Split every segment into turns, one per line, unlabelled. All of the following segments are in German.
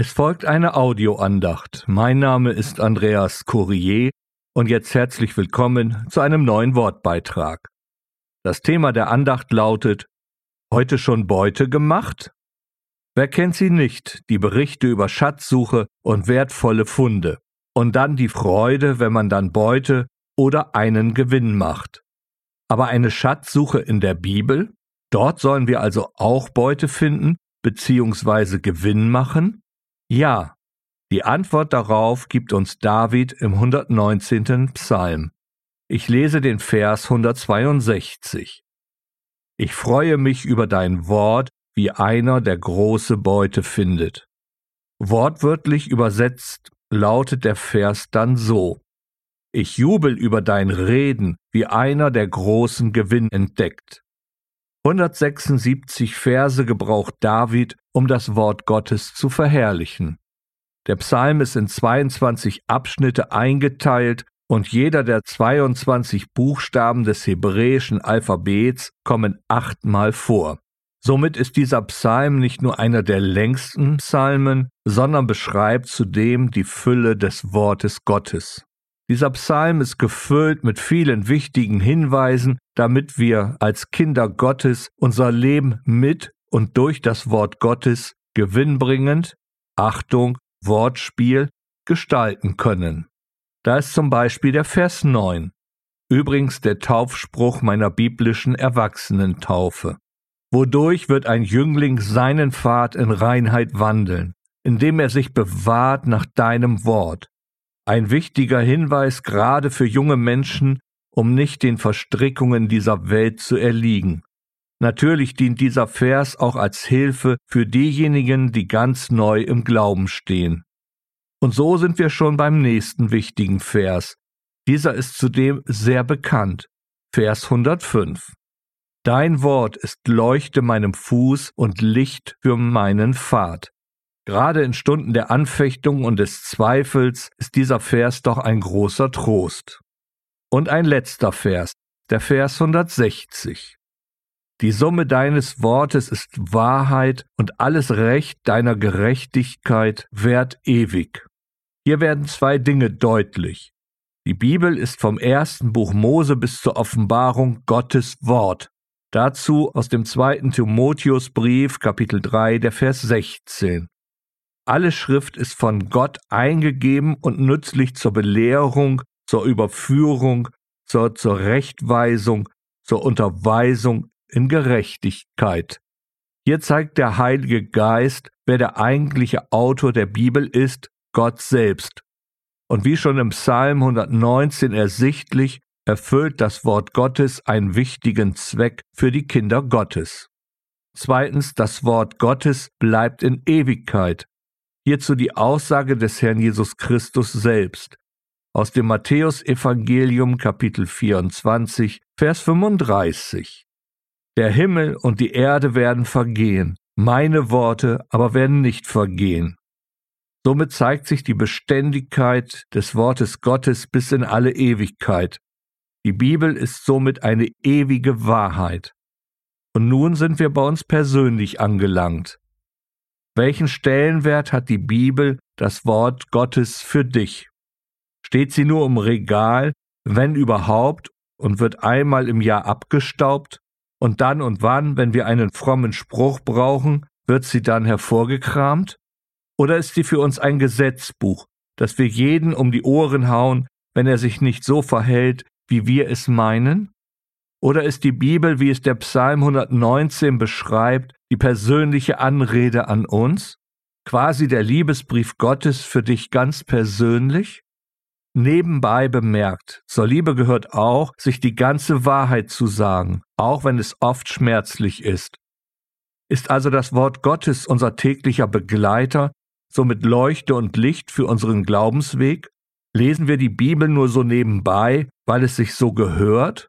Es folgt eine Audioandacht. Mein Name ist Andreas Courier und jetzt herzlich willkommen zu einem neuen Wortbeitrag. Das Thema der Andacht lautet Heute schon Beute gemacht? Wer kennt sie nicht, die Berichte über Schatzsuche und wertvolle Funde? Und dann die Freude, wenn man dann Beute oder einen Gewinn macht. Aber eine Schatzsuche in der Bibel? Dort sollen wir also auch Beute finden bzw. Gewinn machen? Ja, die Antwort darauf gibt uns David im 119. Psalm. Ich lese den Vers 162. Ich freue mich über dein Wort, wie einer, der große Beute findet. Wortwörtlich übersetzt lautet der Vers dann so. Ich jubel über dein Reden, wie einer, der großen Gewinn entdeckt. 176 Verse gebraucht David, um das Wort Gottes zu verherrlichen. Der Psalm ist in 22 Abschnitte eingeteilt und jeder der 22 Buchstaben des hebräischen Alphabets kommen achtmal vor. Somit ist dieser Psalm nicht nur einer der längsten Psalmen, sondern beschreibt zudem die Fülle des Wortes Gottes. Dieser Psalm ist gefüllt mit vielen wichtigen Hinweisen, damit wir als Kinder Gottes unser Leben mit und durch das Wort Gottes gewinnbringend, Achtung, Wortspiel, gestalten können. Da ist zum Beispiel der Vers 9, übrigens der Taufspruch meiner biblischen Erwachsenentaufe. Wodurch wird ein Jüngling seinen Pfad in Reinheit wandeln, indem er sich bewahrt nach deinem Wort, ein wichtiger Hinweis gerade für junge Menschen, um nicht den Verstrickungen dieser Welt zu erliegen. Natürlich dient dieser Vers auch als Hilfe für diejenigen, die ganz neu im Glauben stehen. Und so sind wir schon beim nächsten wichtigen Vers. Dieser ist zudem sehr bekannt. Vers 105. Dein Wort ist Leuchte meinem Fuß und Licht für meinen Pfad. Gerade in Stunden der Anfechtung und des Zweifels ist dieser Vers doch ein großer Trost. Und ein letzter Vers, der Vers 160. Die Summe deines Wortes ist Wahrheit und alles Recht deiner Gerechtigkeit währt ewig. Hier werden zwei Dinge deutlich. Die Bibel ist vom ersten Buch Mose bis zur Offenbarung Gottes Wort. Dazu aus dem zweiten Timotheusbrief Kapitel 3 der Vers 16. Alle Schrift ist von Gott eingegeben und nützlich zur Belehrung, zur Überführung, zur Zurechtweisung, zur Unterweisung in Gerechtigkeit. Hier zeigt der Heilige Geist, wer der eigentliche Autor der Bibel ist, Gott selbst. Und wie schon im Psalm 119 ersichtlich, erfüllt das Wort Gottes einen wichtigen Zweck für die Kinder Gottes. Zweitens, das Wort Gottes bleibt in Ewigkeit. Hierzu die Aussage des Herrn Jesus Christus selbst aus dem Matthäusevangelium Kapitel 24, Vers 35. Der Himmel und die Erde werden vergehen, meine Worte aber werden nicht vergehen. Somit zeigt sich die Beständigkeit des Wortes Gottes bis in alle Ewigkeit. Die Bibel ist somit eine ewige Wahrheit. Und nun sind wir bei uns persönlich angelangt. Welchen Stellenwert hat die Bibel, das Wort Gottes für dich? Steht sie nur im Regal, wenn überhaupt, und wird einmal im Jahr abgestaubt? Und dann und wann, wenn wir einen frommen Spruch brauchen, wird sie dann hervorgekramt? Oder ist sie für uns ein Gesetzbuch, das wir jeden um die Ohren hauen, wenn er sich nicht so verhält, wie wir es meinen? Oder ist die Bibel, wie es der Psalm 119 beschreibt, die persönliche Anrede an uns? Quasi der Liebesbrief Gottes für dich ganz persönlich? Nebenbei bemerkt, zur Liebe gehört auch, sich die ganze Wahrheit zu sagen, auch wenn es oft schmerzlich ist. Ist also das Wort Gottes unser täglicher Begleiter, somit Leuchte und Licht für unseren Glaubensweg? Lesen wir die Bibel nur so nebenbei, weil es sich so gehört?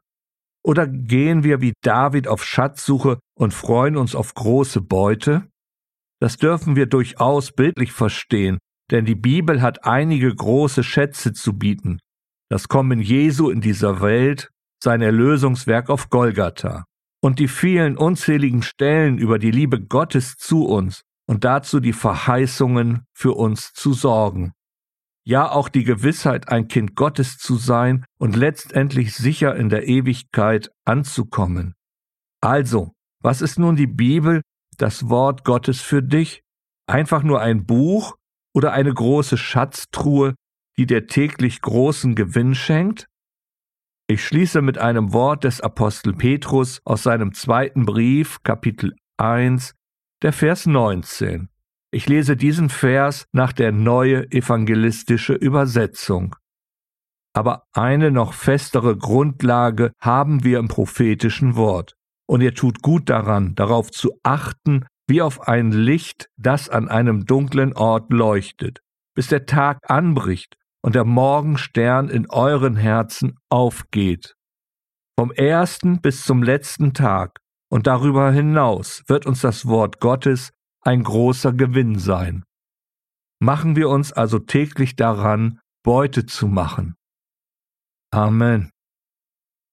Oder gehen wir wie David auf Schatzsuche und freuen uns auf große Beute? Das dürfen wir durchaus bildlich verstehen, denn die Bibel hat einige große Schätze zu bieten. Das Kommen Jesu in dieser Welt, sein Erlösungswerk auf Golgatha und die vielen unzähligen Stellen über die Liebe Gottes zu uns und dazu die Verheißungen für uns zu sorgen. Ja, auch die Gewissheit, ein Kind Gottes zu sein und letztendlich sicher in der Ewigkeit anzukommen. Also, was ist nun die Bibel, das Wort Gottes für dich? Einfach nur ein Buch oder eine große Schatztruhe, die dir täglich großen Gewinn schenkt? Ich schließe mit einem Wort des Apostel Petrus aus seinem zweiten Brief, Kapitel 1, der Vers 19. Ich lese diesen Vers nach der neue evangelistische Übersetzung. Aber eine noch festere Grundlage haben wir im prophetischen Wort. Und ihr tut gut daran, darauf zu achten, wie auf ein Licht, das an einem dunklen Ort leuchtet, bis der Tag anbricht und der Morgenstern in euren Herzen aufgeht. Vom ersten bis zum letzten Tag und darüber hinaus wird uns das Wort Gottes ein großer Gewinn sein. Machen wir uns also täglich daran, Beute zu machen. Amen.